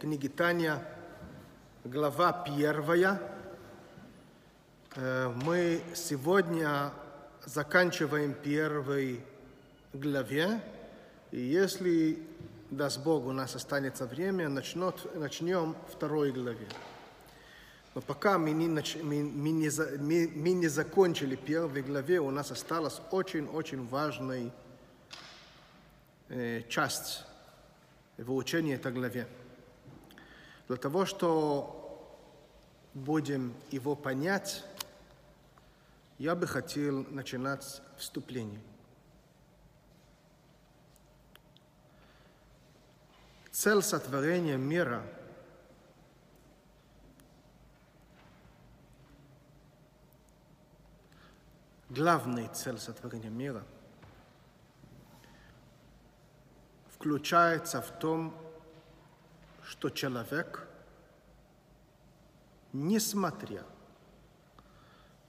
книги Таня, глава первая. Э, Мы сегодня заканчиваем первой главе. И если, даст Бог, у нас останется время, начнет, начнем второй главе. Но пока мы не, нач... мы, мы, не, мы, мы не закончили первой главе, у нас осталась очень-очень важная э, часть выучения этой главе. Для того, что будем его понять, я бы хотел начинать с вступления. Цель сотворения мира главная цель сотворения мира включается в том, что человек, несмотря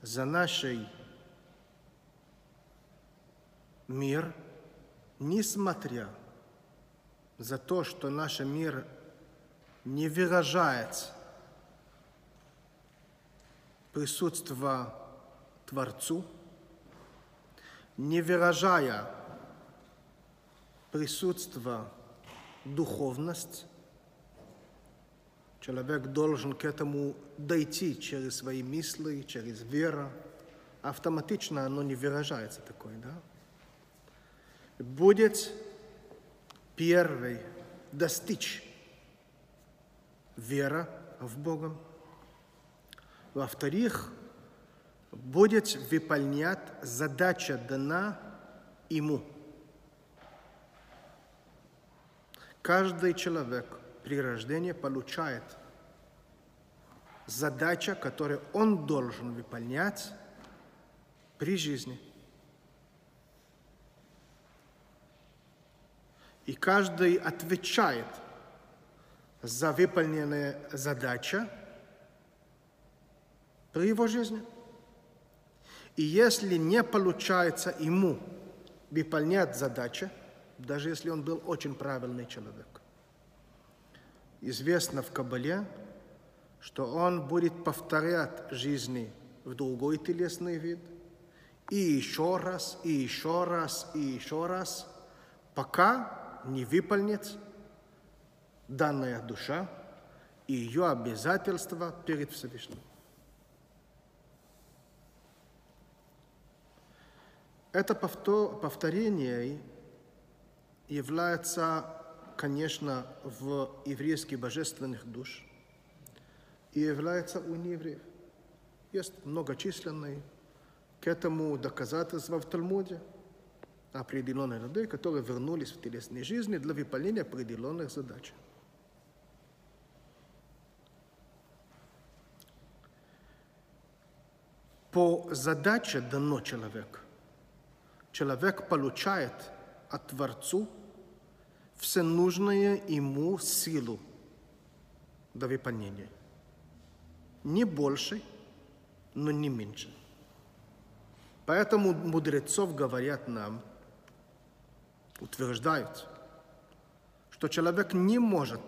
за нашей мир, несмотря за то, что наш мир не выражает присутствие Творцу, не выражая присутствие духовность, Человек должен к этому дойти через свои мысли, через веру. Автоматично оно не выражается такое, да? Будет первый достичь вера в Бога. Во-вторых, будет выполнять задача дана ему. Каждый человек при рождении получает задача, которую он должен выполнять при жизни. И каждый отвечает за выполненные задача при его жизни. И если не получается ему выполнять задачи, даже если он был очень правильный человек, известно в Кабале, что он будет повторять жизни в другой телесный вид, и еще раз, и еще раз, и еще раз, пока не выполнит данная душа и ее обязательства перед Всевышним. Это повтор- повторение является, конечно, в еврейских божественных душ и является у неевреев. Есть многочисленные к этому доказательства в Талмуде определенных людей, которые вернулись в телесной жизни для выполнения определенных задач. По задаче дано человек. Человек получает от Творцу все нужное ему силу до выполнения. Не больше, но не меньше. Поэтому мудрецов говорят нам, утверждают, что человек не может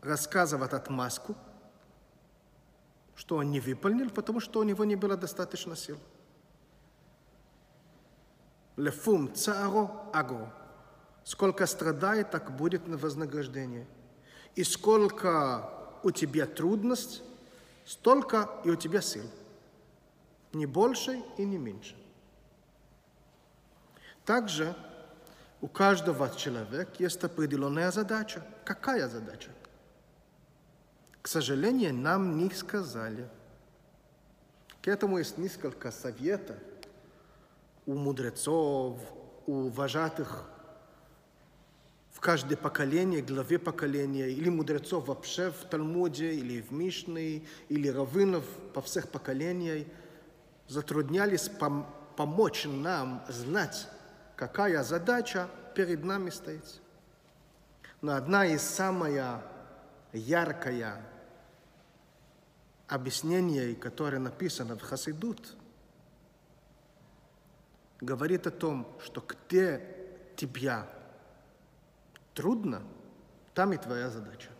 рассказывать отмазку, что он не выполнил, потому что у него не было достаточно сил. Лефум царо агро. Сколько страдает, так будет на вознаграждение. И сколько у тебя трудность, столько и у тебя сил. Не больше и не меньше. Также у каждого человека есть определенная задача. Какая задача? К сожалению, нам не сказали. К этому есть несколько советов у мудрецов, у вожатых в каждое поколение, главе поколения, или мудрецов вообще в Талмуде, или в Мишне, или раввинов по всех поколениях, затруднялись пом- помочь нам знать, какая задача перед нами стоит. Но одна из самая яркая объяснений, которое написано в Хасидут, говорит о том, что где тебя трудно, там и твоя задача.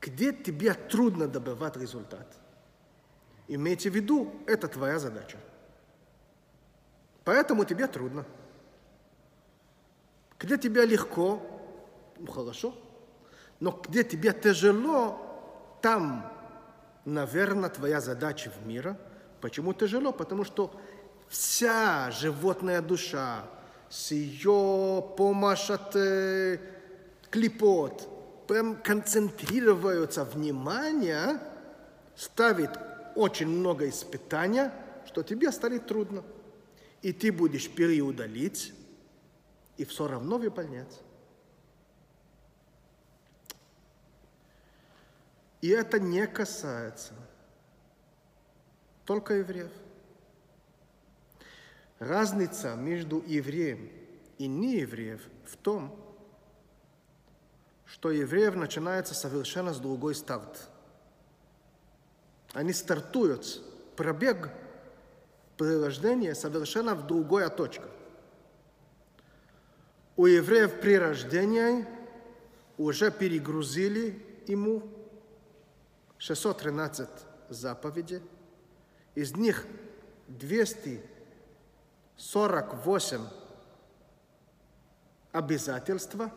Где тебе трудно добывать результат, имейте в виду, это твоя задача. Поэтому тебе трудно. Где тебе легко, ну хорошо, но где тебе тяжело, там, наверное, твоя задача в мире. Почему тяжело? Потому что вся животная душа с ее помощь от э, клепот прям концентрируется внимание, ставит очень много испытаний, что тебе станет трудно. И ты будешь переудалить, и все равно выполнять. И это не касается только евреев. Разница между евреем и неевреев в том, что евреев начинается совершенно с другой старт. Они стартуют, пробег при рождении совершенно в другая точка. У евреев при рождении уже перегрузили ему 613 заповедей, из них 248 обязательства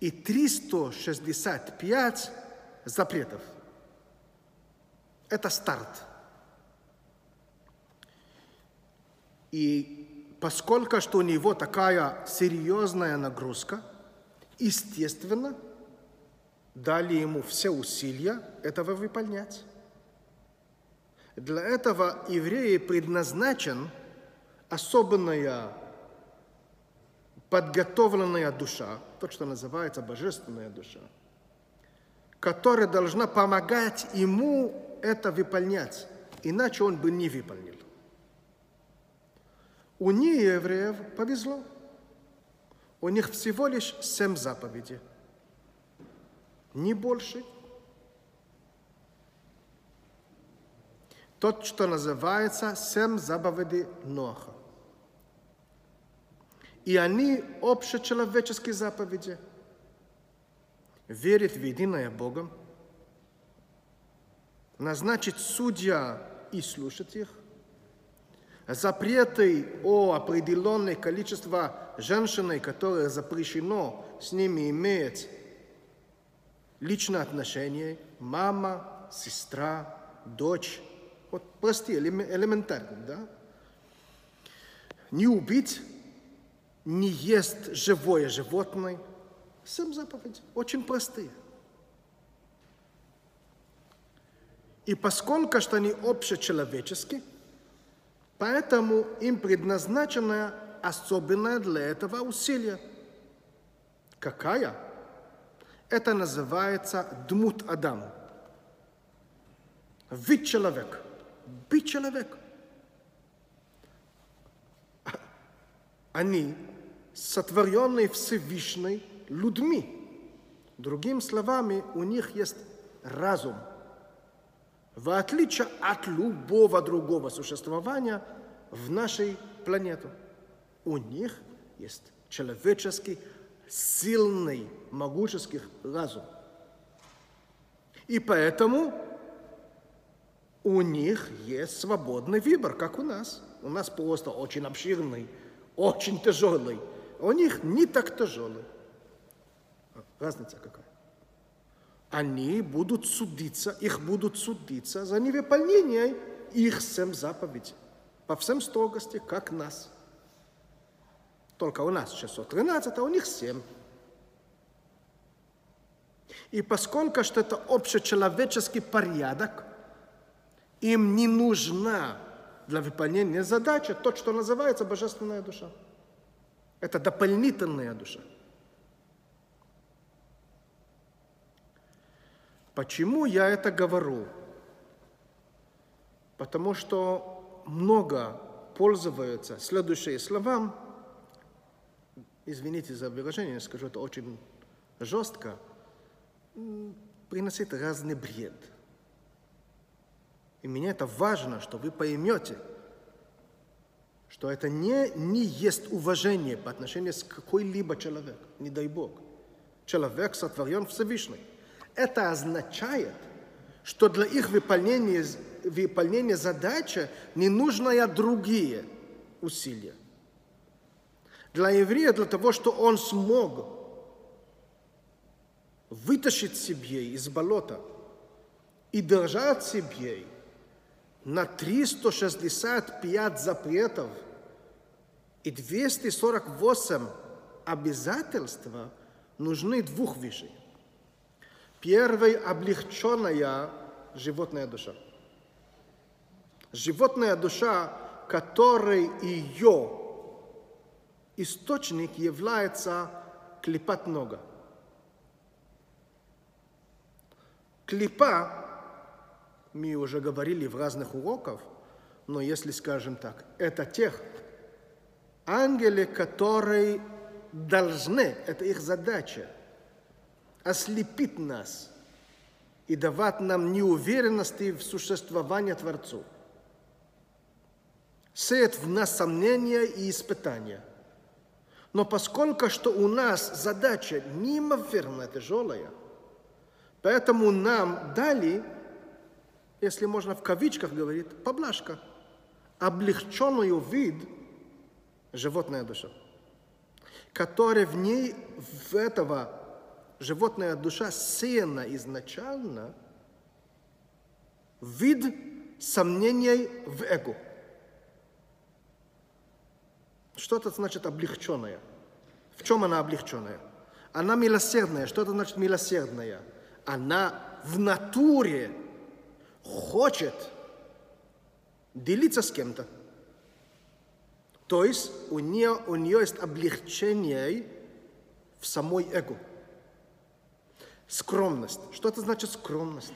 и 365 запретов. Это старт. И поскольку что у него такая серьезная нагрузка, естественно, дали ему все усилия этого выполнять. Для этого евреи предназначен особенная подготовленная душа, то, что называется божественная душа, которая должна помогать ему это выполнять, иначе он бы не выполнил. У неевреев повезло. У них всего лишь семь заповедей – не больше. Тот, что называется семь заповедей Ноха. И они общечеловеческие заповеди. Верить в единое Бога, назначить судья и слушать их, запреты о определенное количество женщин, которые запрещено с ними иметь личные отношения, мама, сестра, дочь, вот простые, элементарные, да? Не убить, не есть живое животное. Семь заповедей, очень простые. И поскольку что они общечеловеческие, поэтому им предназначено особенное для этого усилие. Какая? Это называется дмут Адам. Вид человек. Быть человек. Они сотворенные Всевышней людьми. Другими словами, у них есть разум. В отличие от любого другого существования в нашей планете, у них есть человеческий сильный, могущеский разум. И поэтому у них есть свободный выбор, как у нас. У нас просто очень обширный, очень тяжелый. У них не так тяжелый. Разница какая? Они будут судиться, их будут судиться за невыполнение их семь заповедей. По всем строгости, как нас. Только у нас 613, а у них 7. И поскольку что это общечеловеческий порядок, им не нужна для выполнения задачи то, что называется божественная душа. Это дополнительная душа. Почему я это говорю? Потому что много пользуются следующие слова извините за выражение, скажу это очень жестко, приносит разный бред. И мне это важно, что вы поймете, что это не, не есть уважение по отношению к какой-либо человек, не дай Бог. Человек сотворен Всевышний. Это означает, что для их выполнения, выполнения задачи не нужны другие усилия. Для еврея, для того, что он смог вытащить себе из болота и держать себе на 365 запретов и 248 обязательств нужны двух вещей. Первый – облегченная животная душа. Животная душа, которой ее источник является клепат нога. Клипа, мы уже говорили в разных уроках, но если скажем так, это тех ангелы, которые должны, это их задача, ослепить нас и давать нам неуверенности в существовании Творцу. Сеет в нас сомнения и испытания. Но поскольку что у нас задача неимоверно тяжелая, поэтому нам дали, если можно в кавичках говорить, поблажка, облегченную вид животная душа, которая в ней, в этого животная душа сеяна изначально вид сомнений в эго – что это значит облегченная? В чем она облегченная? Она милосердная. Что это значит милосердная? Она в натуре хочет делиться с кем-то. То есть у нее, у нее есть облегчение в самой эго. Скромность. Что это значит скромность?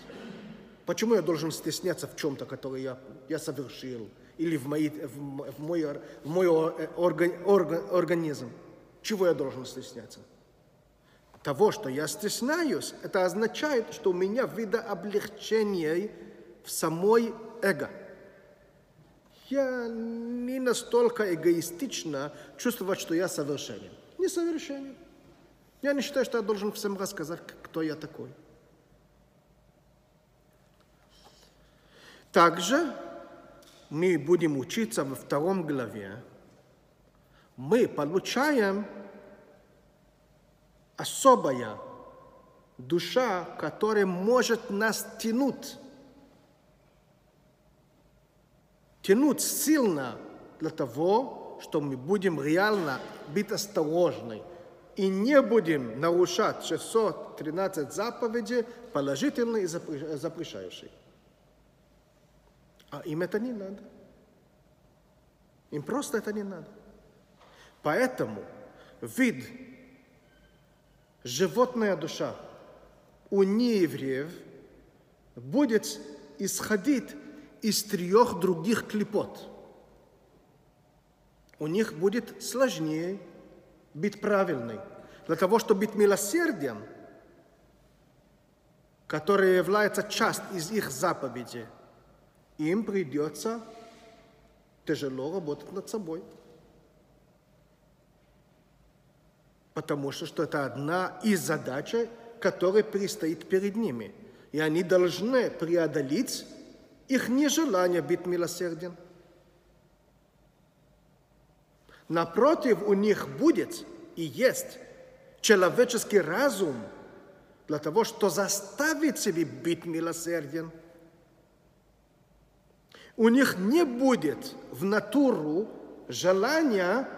Почему я должен стесняться в чем-то, которое я, я совершил? или в, мои, в, мой, в мой орган, орган, организм. Чего я должен стесняться? Того, что я стесняюсь, это означает, что у меня вида облегчения в самой эго. Я не настолько эгоистично чувствовать, что я совершенен. Не совершенен. Я не считаю, что я должен всем рассказать, кто я такой. Также мы будем учиться во втором главе, мы получаем особая душа, которая может нас тянуть, тянуть сильно для того, что мы будем реально быть осторожны и не будем нарушать 613 заповедей, положительные и запрещающие. А им это не надо. Им просто это не надо. Поэтому вид животная душа у неевреев будет исходить из трех других клепот. У них будет сложнее быть правильной. Для того, чтобы быть милосердием, который является часть из их заповедей – им придется тяжело работать над собой. Потому что, что это одна из задач, которая предстоит перед ними. И они должны преодолеть их нежелание быть милосерден. Напротив, у них будет и есть человеческий разум для того, что заставить себе быть милосерден – у них не будет в натуру желания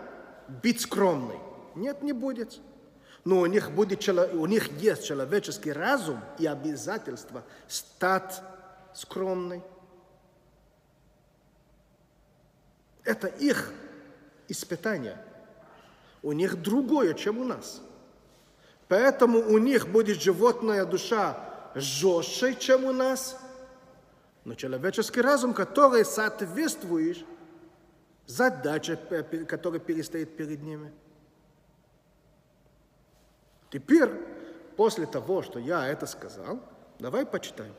быть скромной. Нет, не будет. Но у них, будет, у них есть человеческий разум и обязательство стать скромной. Это их испытание. У них другое, чем у нас. Поэтому у них будет животная душа жестче, чем у нас. Но человеческий разум, который соответствует задаче, э, которая перестает перед ними. Теперь, после того, что я это сказал, давай почитаем.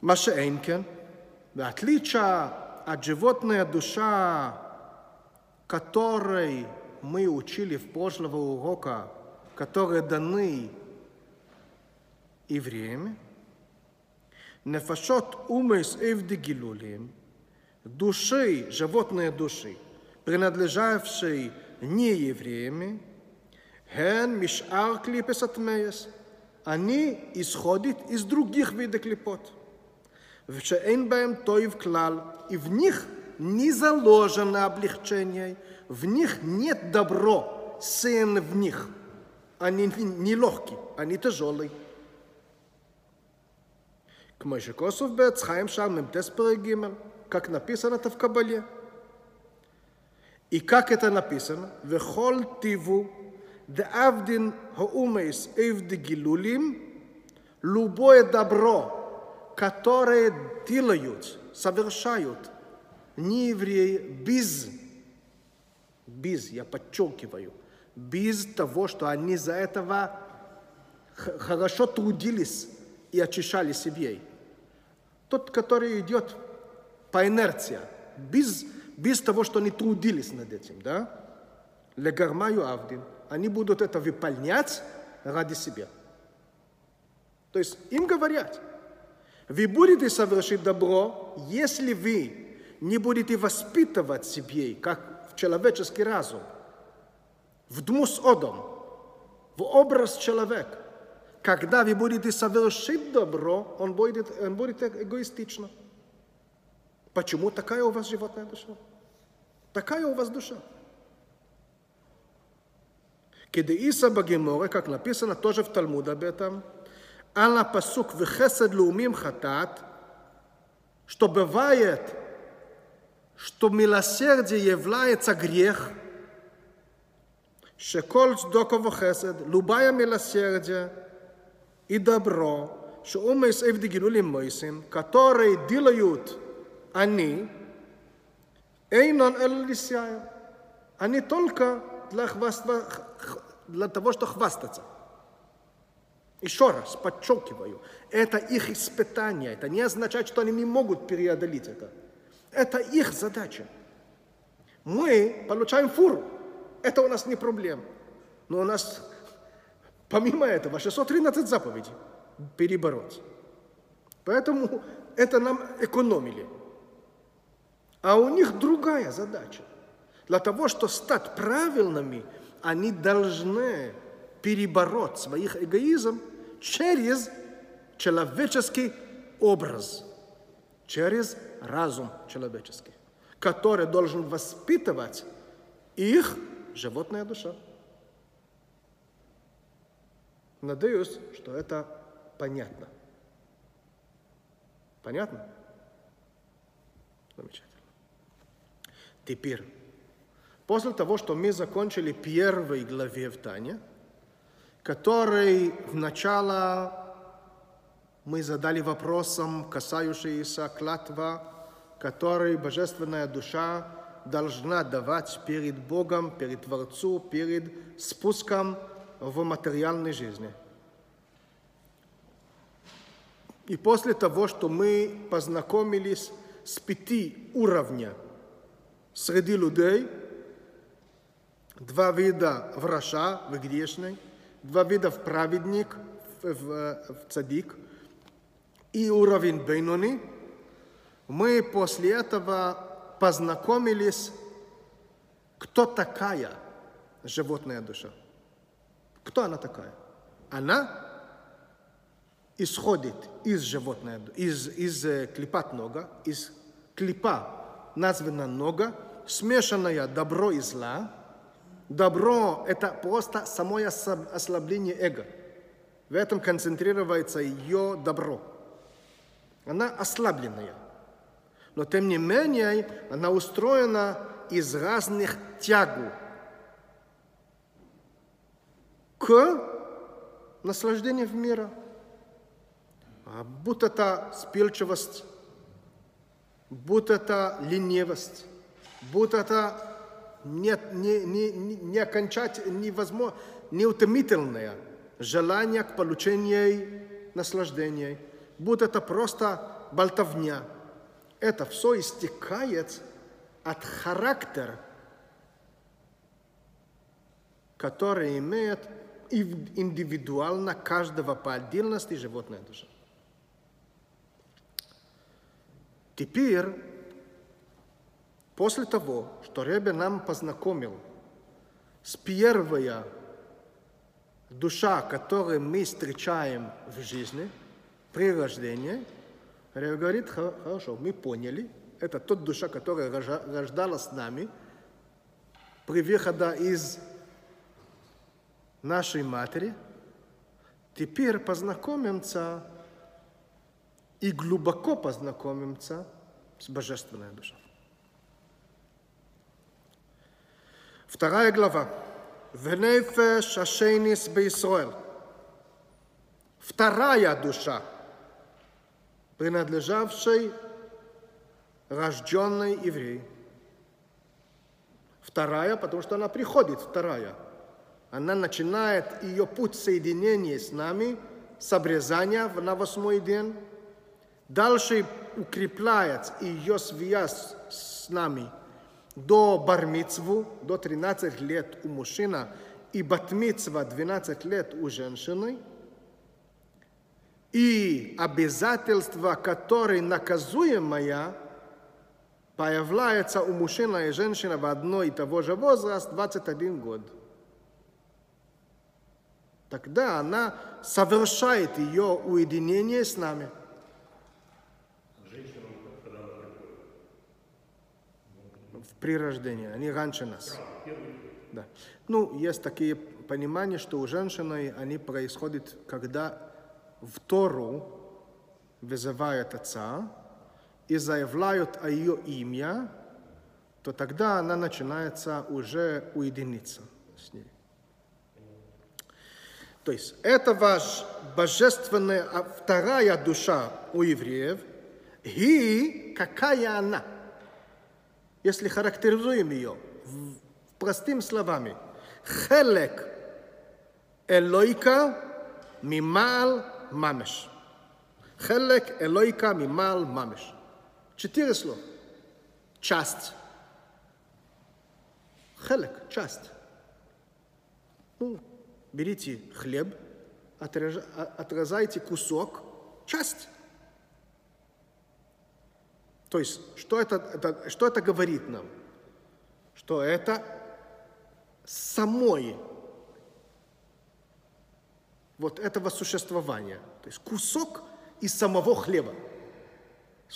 Машенькен, в отличие а животная душа, которой мы учили в прошлого урока, которые даны евреями, нефашот умейс эвди гилулим, души, животные души, принадлежавшие не евреями, хен мишар клипес атмеес, они исходят из других видов клипот. ושאין בהם тоев клал, и в них не заложено облегчение, в них нет добро, сын в них. Они не легкие, они тяжелые. כמו שכוסוף בעץ חיים שם, מ"ט פרק ג', как написано это в Кабале. И как это написано? וכל טיבו דאבדין האומייס אבדי גילולים, любое добро, которые делают, совершают не евреи без, без, я подчеркиваю, без того, что они за этого хорошо трудились и очищали себе. Тот, который идет по инерции, без, без того, что они трудились над этим, да? Легармаю Авдин. Они будут это выполнять ради себя. То есть им говорят – вы будете совершить добро, если вы не будете воспитывать себе, как в человеческий разум, в дмус одом, в образ человека. Когда вы будете совершить добро, он будет, он будет эгоистично. Почему такая у вас животная душа? Такая у вас душа. Кедеиса Багиморе, как написано тоже в Талмуде об этом, на посук «Вехесед лаумим хатат», что бывает, что милосердие является грех, шеколь цдоков хесед, любая милосердие и добро, что умейс эвди гилулим мойсим, которые делают они, эйнон эллисяя, они только для, хваста, для того, что хвастаться. Еще раз подчеркиваю, это их испытание, это не означает, что они не могут преодолеть это. Это их задача. Мы получаем фуру, это у нас не проблема. Но у нас, помимо этого, 613 заповедей перебороть. Поэтому это нам экономили. А у них другая задача. Для того, чтобы стать правильными, они должны перебороть своих эгоизм через человеческий образ, через разум человеческий, который должен воспитывать их животная душа. Надеюсь, что это понятно. Понятно? Замечательно. Теперь, после того, что мы закончили первой главе в Тане, который вначале мы задали вопросом, касающийся клятва, который божественная душа должна давать перед Богом, перед Творцу, перед спуском в материальной жизни. И после того, что мы познакомились с пяти уровнями среди людей, два вида врача, в грешной – два вида в праведник, в, в, в цадик, и уровень Бейнони, мы после этого познакомились, кто такая животная душа. Кто она такая? Она исходит из животной, из, из э, клипат нога, из клипа названа нога, смешанная добро и зла, Добро – это просто само ослабление эго. В этом концентрируется ее добро. Она ослабленная. Но тем не менее, она устроена из разных тягу к наслаждению в мире. А будь это спильчивость, будь это ленивость, будь это не, не, не, не окончать, невозможно, неутомительное желание к получению наслаждения. Будь это просто болтовня. это все истекает от характера, который имеет индивидуально каждого по отдельности животная душа. Теперь, после того, что Ребе нам познакомил с первой душа, которую мы встречаем в жизни при рождении, Ребе говорит, хорошо, мы поняли, это тот душа, которая рождалась с нами при выходе из нашей матери, теперь познакомимся и глубоко познакомимся с Божественной душой. Вторая глава. Венефеш Ашейнис Бейсроэль. Вторая душа, принадлежавшей рожденной еврей. Вторая, потому что она приходит, вторая – она начинает ее путь соединения с нами с обрезания на восьмой день. Дальше укрепляет ее связь с нами до бармицву, до 13 лет у мужчины, и батмицва 12 лет у женщины. И обязательства, которые наказуемые, появляется у мужчины и женщины в одной и того же возраст 21 год тогда она совершает ее уединение с нами. В прирождении, они раньше нас. Да. Ну, есть такие понимания, что у женщины они происходят, когда в Тору вызывают отца и заявляют о ее имя, то тогда она начинается уже уединиться с ней. То есть это ваш божественная а вторая душа у евреев. И какая она? Если характеризуем ее простыми словами. Хелек элойка мимал мамеш. Хелек элойка мимал мамеш. Четыре слова. Часть. Хелек, часть. Ну, берите хлеб, отрезайте кусок, часть. То есть, что это, это, что это говорит нам? Что это самой вот этого существования. То есть кусок из самого хлеба.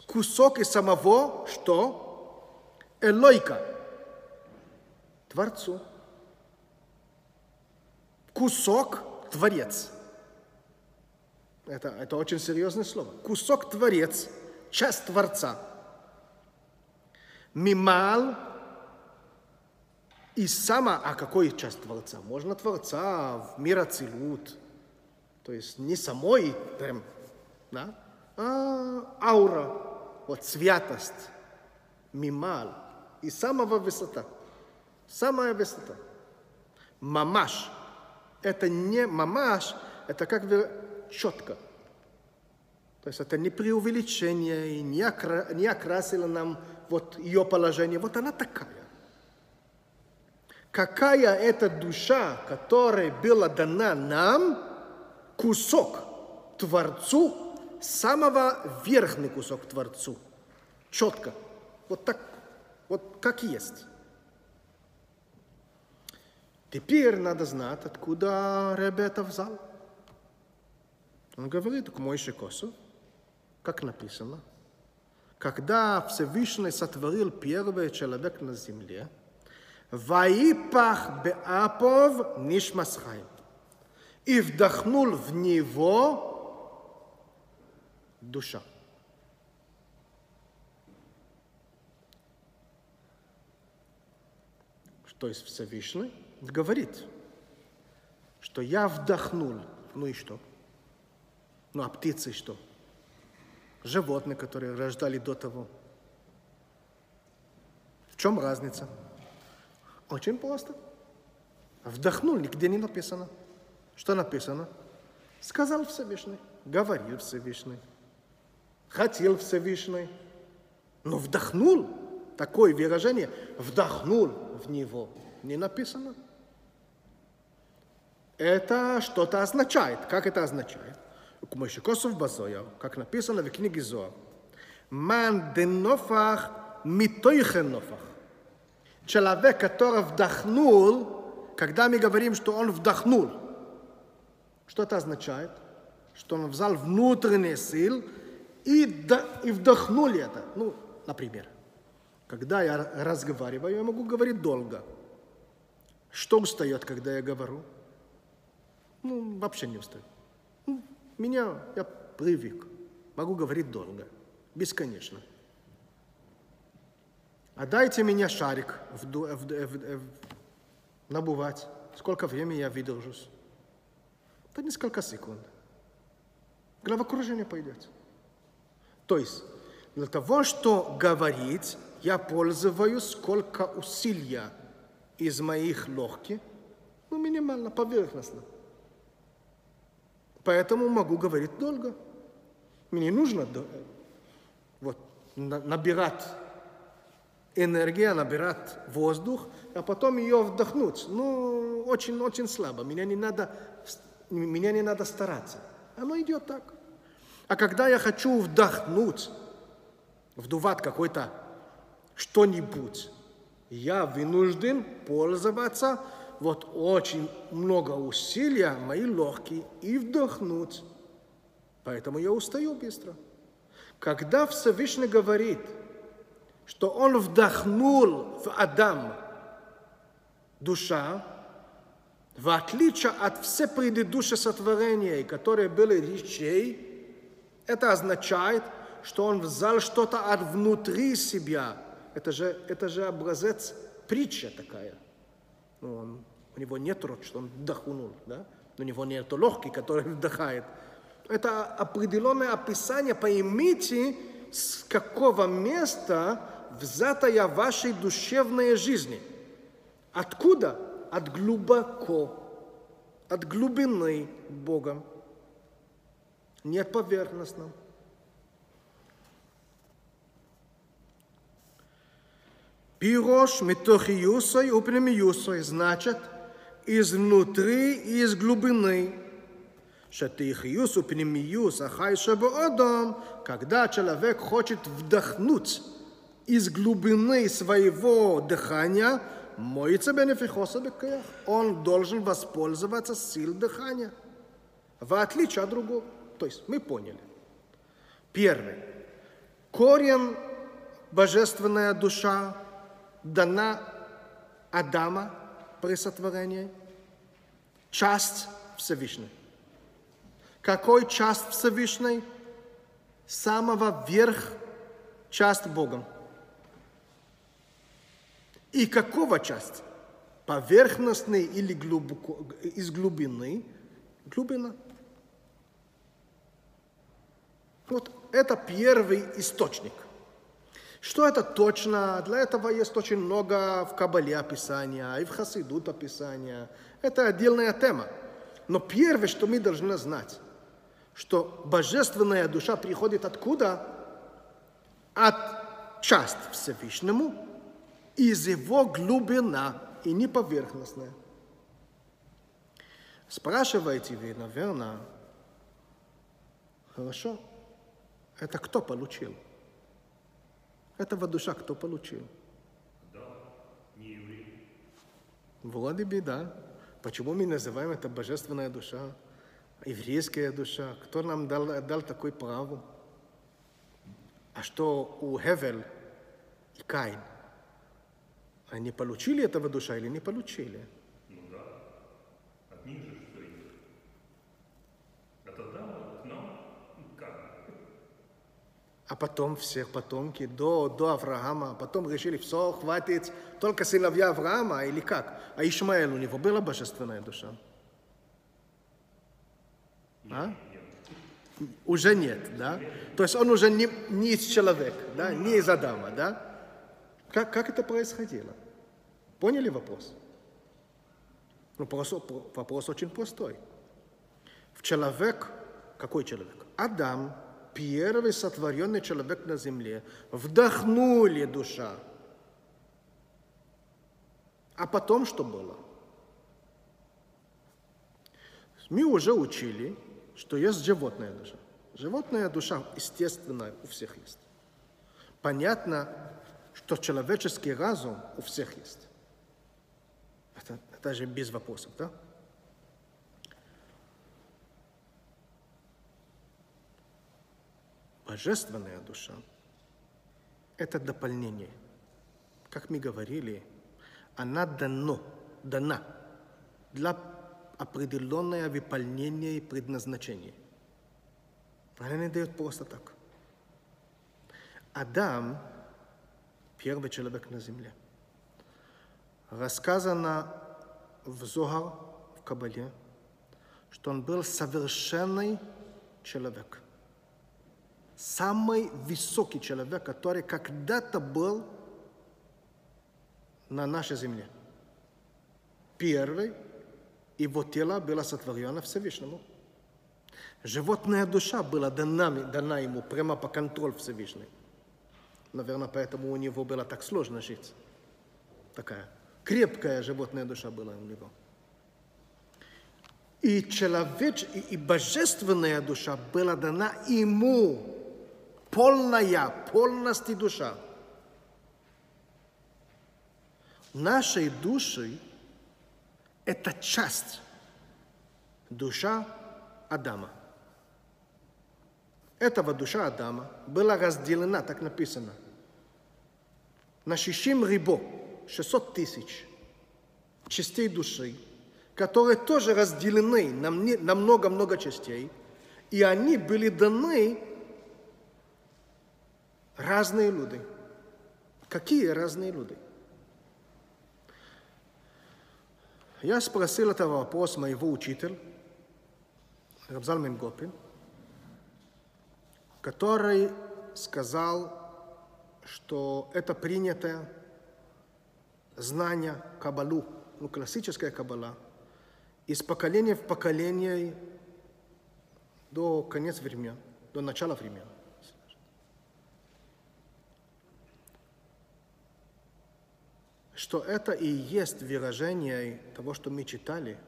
Кусок из самого, что? Элойка. Творцу кусок – творец. Это, это очень серьезное слово. Кусок – творец, часть Творца. Мимал и сама, а какой часть Творца? Можно Творца в мир Ацилут, то есть не самой прям, да, а аура, вот святость, мимал и самого высота, самая высота. Мамаш – это не мамаш, это как бы четко. То есть это не преувеличение, не, окра, не окрасило нам вот ее положение. Вот она такая. Какая это душа, которая была дана нам, кусок Творцу, самого верхний кусок Творцу. Четко. Вот так, вот как есть. Теперь надо знать, откуда Ребе это взял. Он говорит к Мойше Косу, как написано, когда Всевышний сотворил первый человек на земле, «Ваипах беапов нишмасхай» и вдохнул в него душа. То есть Всевышний говорит, что я вдохнул. Ну и что? Ну а птицы что? Животные, которые рождали до того. В чем разница? Очень просто. Вдохнул, нигде не написано. Что написано? Сказал Всевышний, говорил Всевышний, хотел Всевышний. Но вдохнул, такое выражение, вдохнул в него, не написано. Это что-то означает. Как это означает? כמו שכוסוף בזויר, как написано в книге Зоар, ман денофах митойхен нофах. Человек, который вдохнул, когда мы говорим, что он вдохнул, что это означает? Что он взял внутренние силы и, и вдохнул это. Ну, например, когда я разговариваю, я могу говорить долго. Что устает, когда я говорю? Ну, вообще не устает. Меня, я привык. Могу говорить долго, бесконечно. А дайте мне шарик в, в, в, в, набывать. Сколько времени я выдержусь? Это несколько секунд. Головокружение пойдет. То есть, для того, что говорить, я пользуюсь сколько усилия из моих легких, ну, минимально, поверхностно. Поэтому могу говорить долго. Мне нужно вот, набирать энергию, набирать воздух, а потом ее вдохнуть. Ну, очень-очень слабо. Меня не надо, меня не надо стараться. Оно идет так. А когда я хочу вдохнуть, вдувать какой-то что-нибудь, я вынужден пользоваться вот очень много усилия, мои легкие, и вдохнуть. Поэтому я устаю быстро. Когда Всевышний говорит, что он вдохнул в Адам душа, в отличие от всех предыдущих сотворений, которые были речей, это означает, что он взял что-то от внутри себя. Это же, это же образец притча такая – он, у него нет рот, он вдохнул, да? у него нет легкий, который вдыхает. Это определенное описание, поймите, с какого места взятая вашей душевной жизни. Откуда? От глубоко, от глубины Бога. Нет поверхностно. Пирош метохиюсой упнемиюсой, значит, изнутри и из глубины. Шатихиюс упнемиюс, ахай шабоодом, когда человек хочет вдохнуть из глубины своего дыхания, моется бенефихоса бекех. Он должен воспользоваться сил дыхания. В отличие от другого. То есть мы поняли. Первый. Корень божественная душа дана Адама при сотворении? Часть Всевышней. Какой часть Всевышней? Самого верх часть Богом. И какого часть? Поверхностный или глубоко, из глубины? Глубина. Вот это первый источник. Что это точно? Для этого есть очень много в Кабале описания, и в Хасидут описания. Это отдельная тема. Но первое, что мы должны знать, что божественная душа приходит откуда? От часть Всевышнему, из его глубина, и не поверхностная. Спрашиваете вы, наверное, хорошо, это кто получил? Этого душа кто получил? Да, не. Вроде бы да. Почему мы называем это божественная душа? Еврейская душа. Кто нам дал, дал такое право? А что у Хевель и Каин? Они получили этого душа или не получили? Ну да, от них же все идет. Это да, к нам, как? А потом всех потомки до, до Авраама, потом решили, все, хватит, только сыновья Авраама или как? А Ишмаэль у него была божественная душа? А? Уже нет, да? То есть он уже не, не из человека, да? не из Адама, да? Как, как это происходило? Поняли вопрос? Ну, вопрос, вопрос очень простой. В человек, какой человек? Адам первый сотворенный человек на земле, вдохнули душа. А потом что было? Мы уже учили, что есть животная душа. Животная душа, естественно, у всех есть. Понятно, что человеческий разум у всех есть. Это, это же без вопросов, да? Божественная душа – это дополнение. Как мы говорили, она дано, дана для определенное выполнение и предназначение. Она не дает просто так. Адам – первый человек на земле. Рассказано в Зогар, в Кабале, что он был совершенный человек. Самый высокий человек, который когда-то был на нашей земле. Первый его тело было сотворено Всевышнему. Животная душа была дана, дана ему прямо по контроль Всевышней. Наверное, поэтому у него было так сложно жить. Такая крепкая животная душа была у него. И человеч, и, и божественная душа была дана ему. Полная, полностью душа. Нашей души – это часть душа Адама. Этого душа Адама была разделена, так написано, на 60 рибо, 600 тысяч частей души, которые тоже разделены на много-много частей, и они были даны разные люди. Какие разные люди? Я спросил этого вопрос моего учителя, Рабзал Мемгопин, который сказал, что это принятое знание Кабалу, ну, классическая Кабала, из поколения в поколение до конец времен, до начала времен. Что это и есть выражение того, что мы читали.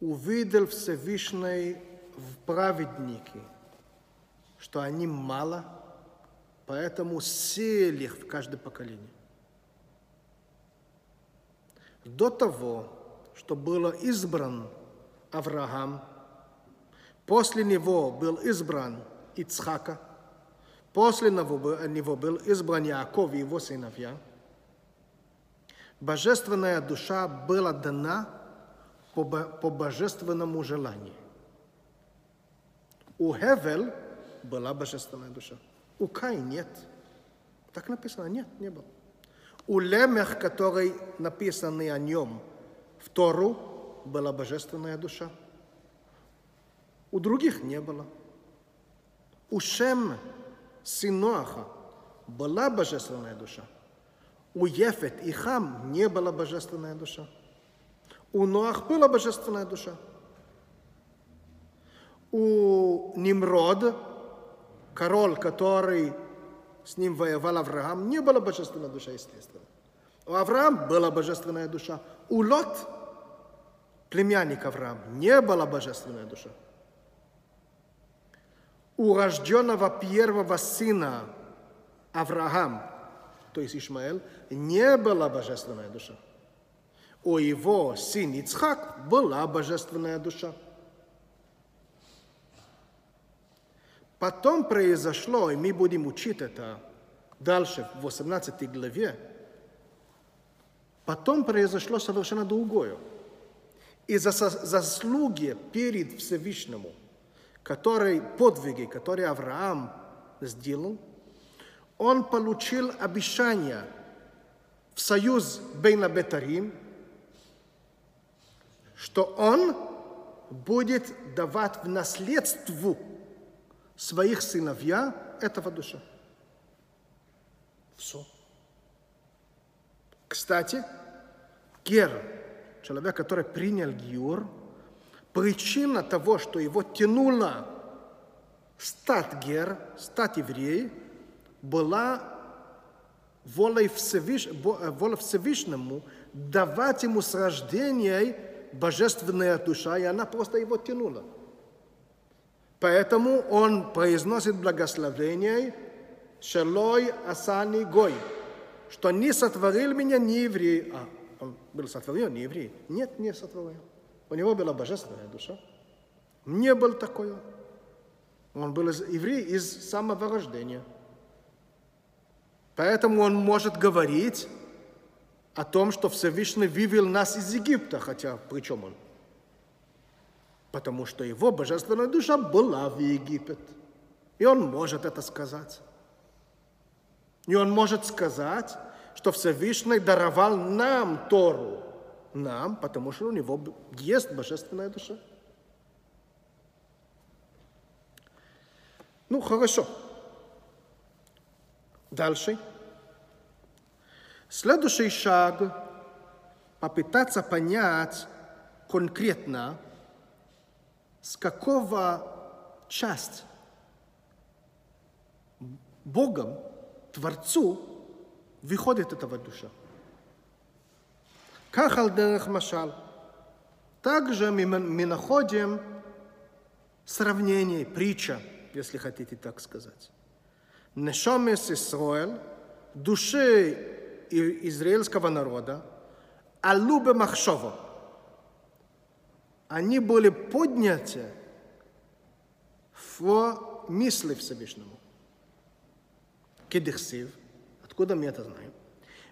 Увидел Всевышний в праведнике, что они мало, поэтому сели их в каждое поколение. До того, что был избран Авраам, после него был избран Ицхака, после него был избран Яков и его сыновья – божественная душа была дана по, по божественному желанию. У Хевель была божественная душа. У Кай нет. Так написано? Нет, не было. У Лемех, который написаны о нем в Тору, была божественная душа. У других не было. У Шем, сыноха, была божественная душа. У Ефет и Хам не была божественная душа. У Ноах была божественная душа. У Nimrod, король, который с ним воевал Авраам, не была божественная душа, естественно. У Авраама была божественная душа. У Лот, племянник Авраам, не была божественная душа. У рожденного первого сына Авраам, то есть Ишмаэль, не была божественная душа. У его сын Ицхак была божественная душа. Потом произошло, и мы будем учить это дальше, в 18 главе, потом произошло совершенно другое. Из-за заслуги перед Всевышнему, который, подвиги, которые Авраам сделал, он получил обещание в союз Бейна Бетарим, что он будет давать в наследство своих сыновья этого душа. Все. Кстати, Гер, человек, который принял Гиур, причина того, что его тянуло стать гер, стать еврей, была волей Всевыш... бо- воля Всевышнему давать ему с рождения божественная душа, и она просто его тянула. Поэтому он произносит благословение «Шелой асани гой», что не сотворил меня не еврей. А, он был сотворен не еврей? Нет, не сотворен. У него была божественная душа. Не был такой. Он был из- еврей из самого рождения. Поэтому он может говорить о том, что Всевышний вывел нас из Египта, хотя при чем он? Потому что его божественная душа была в Египет. И он может это сказать. И он может сказать, что Всевышний даровал нам Тору. Нам, потому что у него есть божественная душа. Ну, хорошо. Дальше. Следующий шаг – попытаться понять конкретно, с какого часть Богом, Творцу, выходит эта душа. Как Алдерех Машал. Также мы, мы находим сравнение, притча, если хотите так сказать. Нешомес Исраэль, души израильского народа, алубе махшово. Они были подняты в мысли Всевышнему. Кедихсив, откуда мы это знаем?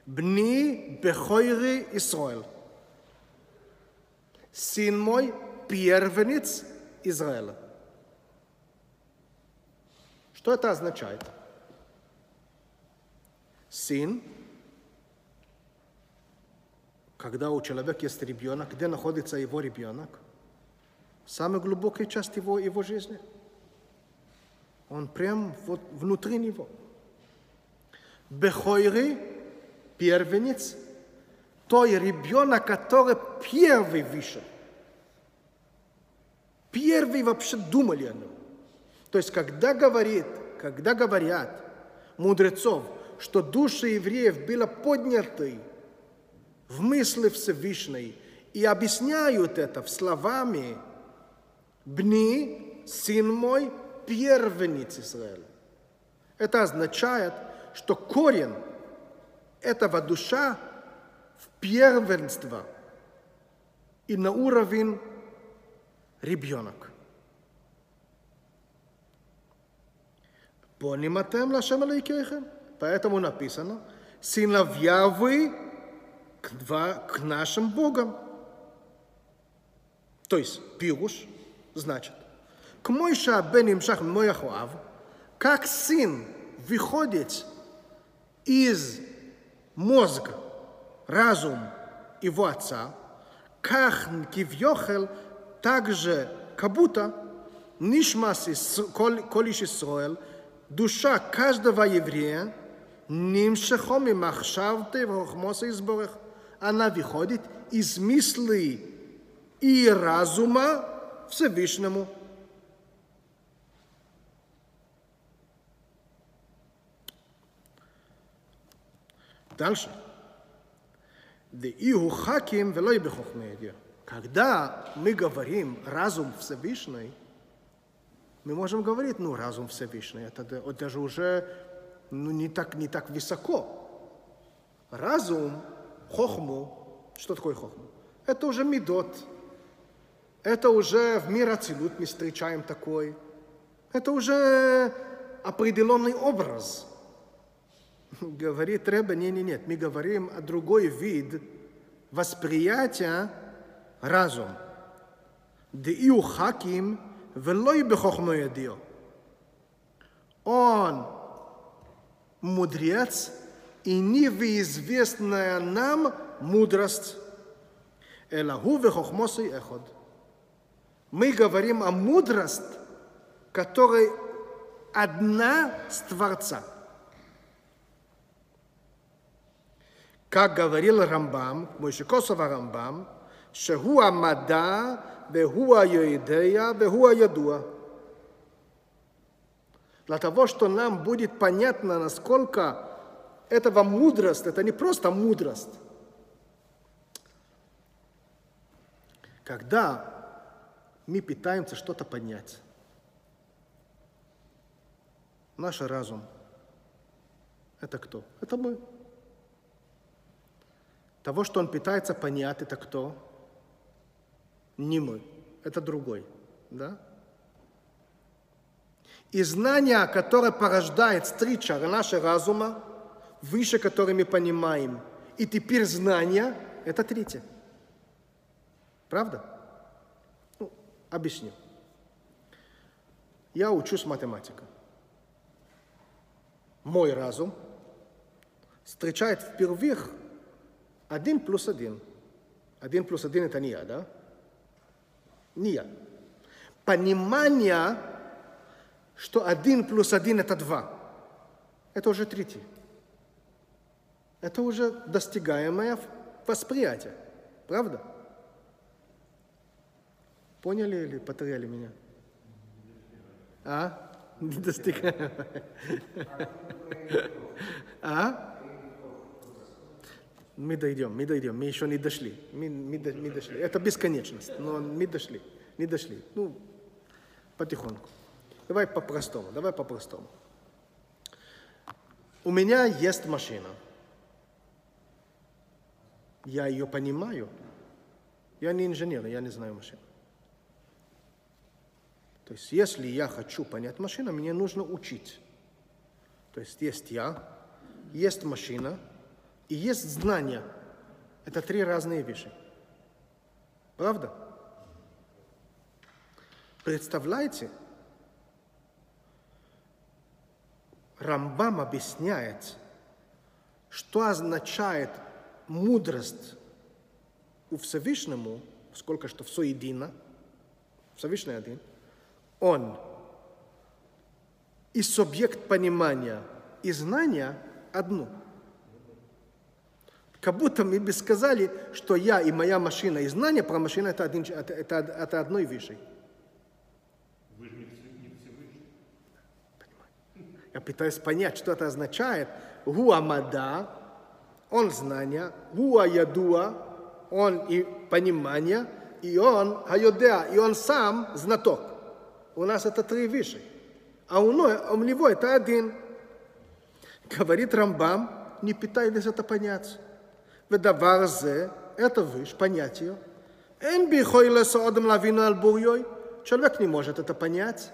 Бни бехойри Исраэль. Сын мой, первенец Израиля. Что это означает? Сын, когда у человека есть ребенок, где находится его ребенок? В самой глубокой части его, его жизни. Он прям вот внутри него. Бехойри, первенец, то есть ребенок, который первый вышел. Первый вообще думали о нем. То есть, когда говорит, когда говорят мудрецов, что души евреев были подняты в мысли Всевышней и объясняют это словами «Бни, сын мой, первенец Израиля». Это означает, что корень этого душа в первенство и на уровень ребенок. Понимаем Лашем Алейкейхем? Поэтому написано, сыновья вы к, два, к нашим Богам. То есть, пируш, значит, к Мойша бен Имшах Мояхуав, как сын выходит из мозга, разум его отца, как Кивьохел также как будто Нишмас Кол- Колиш Исроэль, душа каждого еврея, Нимшехом и Махшавте Вахмоса Изборах, она выходит из мысли и разума Всевышнему. Дальше. Да и у хаким велой бехохмедия. Когда мы говорим разум Всевышний, мы можем говорить, ну, разум Всевышний, это, да- это же уже ну, не, так, не так высоко. Разум, хохму, что такое хохму? Это уже медот. Это уже в мир Ацилут мы встречаем такой. Это уже определенный образ. Говорит Рэбе, не, не, нет, мы говорим о другой вид восприятия разум. Деиу хаким велой бехохмо ядио. Он мудрец и невыизвестная нам мудрость. Элагу вехохмосы эход. Мы говорим о мудрости, которая одна с Творца. Как говорил Рамбам, Мойшикосова Рамбам, Шехуа Мада, Вехуа Йоидея, Вехуа Ядуа. Для того, что нам будет понятно, насколько этого мудрость, это не просто мудрость. Когда мы пытаемся что-то понять, наш разум, это кто? Это мы. Того, что он пытается понять, это кто? Не мы, это другой. Да? И знание, которое порождает стрича нашего разума, выше которой мы понимаем, и теперь знание, это третье. Правда? Ну, объясню. Я учусь математика. Мой разум встречает впервые один плюс один. Один плюс один это не я, да? Не я. Понимание что один плюс один это два. Это уже третий. Это уже достигаемое восприятие. Правда? Поняли или потеряли меня? А? Не достигаемое. А? Мы дойдем, мы дойдем, мы еще не дошли. Мы, мы, мы дошли. Это бесконечность, но мы дошли, не дошли. Ну, потихоньку. Давай по-простому, давай по-простому. У меня есть машина. Я ее понимаю. Я не инженер, я не знаю машину. То есть, если я хочу понять машину, мне нужно учить. То есть, есть я, есть машина и есть знание. Это три разные вещи. Правда? Представляете, Рамбам объясняет, что означает мудрость у Всевышнему, сколько что все едино, Всевышний один, он и субъект понимания, и знания одно. Как будто мы бы сказали, что я и моя машина, и знание про машину это, один, это, это, это одной вещи. Я пытаюсь понять, что это означает. Гуамада, он знание, гуаядуа, он и понимание, и он айодеа, и он сам знаток. У нас это три вещи. А у, а у него это один. Говорит Рамбам, не пытайтесь это понять. Ведаварзе, это выше понятие. Человек не может это понять.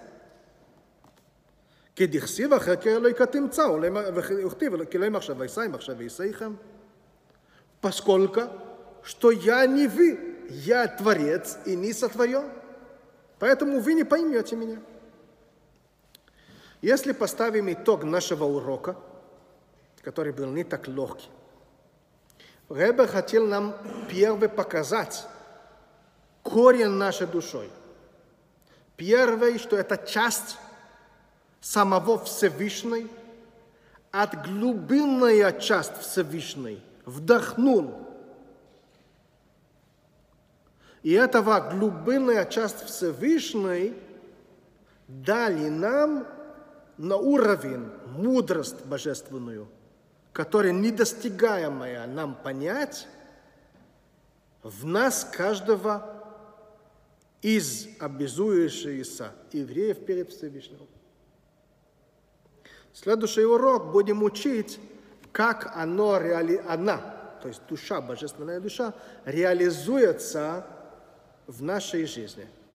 כדכסיב החקר לא יקטמצאו, וכתיב, כי לא מחשב ויסי, מחשב ויסייכם. Поскольку, что я не вы, я Творец и не сотворен. Поэтому вы не поймете меня. Если поставим итог нашего урока, который был не так легкий, Ребе хотел нам первый показать корень нашей душой. Первый, что это часть самого Всевышней, от глубинная часть Всевышней вдохнул. И этого глубинная часть Всевышней дали нам на уровень мудрость божественную, которая недостигаемая нам понять, в нас каждого из обязующихся евреев перед Всевышним. Следующий урок будем учить, как оно реали... она, то есть душа, божественная душа, реализуется в нашей жизни.